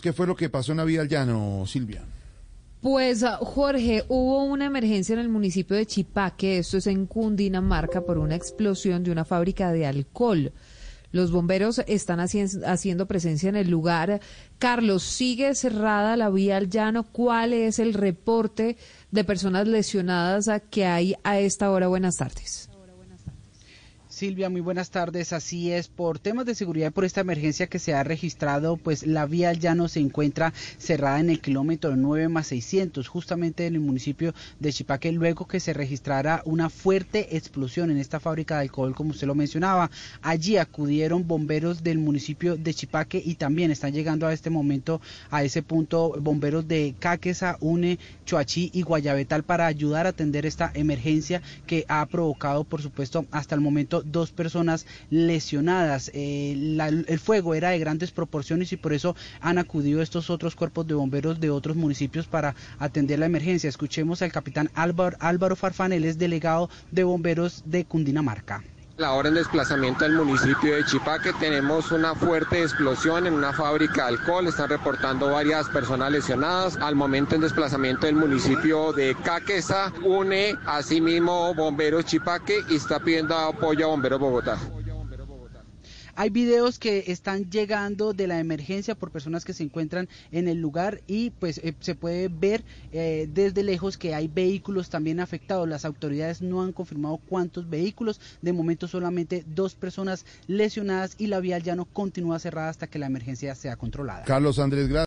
¿Qué fue lo que pasó en la vía al llano, Silvia? Pues Jorge, hubo una emergencia en el municipio de Chipaque, esto es en Cundinamarca, por una explosión de una fábrica de alcohol. Los bomberos están haciendo presencia en el lugar. Carlos, ¿sigue cerrada la vía al llano? ¿Cuál es el reporte de personas lesionadas que hay a esta hora? Buenas tardes. Silvia, muy buenas tardes. Así es, por temas de seguridad y por esta emergencia que se ha registrado, pues la vía al llano se encuentra cerrada en el kilómetro 9 más 600, justamente en el municipio de Chipaque, luego que se registrara una fuerte explosión en esta fábrica de alcohol, como usted lo mencionaba. Allí acudieron bomberos del municipio de Chipaque y también están llegando a este momento, a ese punto, bomberos de Caquesa, Une, Choachí y Guayabetal para ayudar a atender esta emergencia que ha provocado, por supuesto, hasta el momento dos personas lesionadas. Eh, el fuego era de grandes proporciones y por eso han acudido estos otros cuerpos de bomberos de otros municipios para atender la emergencia. Escuchemos al capitán Álvaro, Álvaro Farfán, él es delegado de bomberos de Cundinamarca. La hora en desplazamiento del municipio de Chipaque tenemos una fuerte explosión en una fábrica de alcohol. Están reportando varias personas lesionadas. Al momento en desplazamiento del municipio de Caquesa, une asimismo bomberos Chipaque y está pidiendo apoyo a bomberos Bogotá. Hay videos que están llegando de la emergencia por personas que se encuentran en el lugar y pues eh, se puede ver eh, desde lejos que hay vehículos también afectados. Las autoridades no han confirmado cuántos vehículos. De momento solamente dos personas lesionadas y la vía ya no continúa cerrada hasta que la emergencia sea controlada. Carlos Andrés, gracias.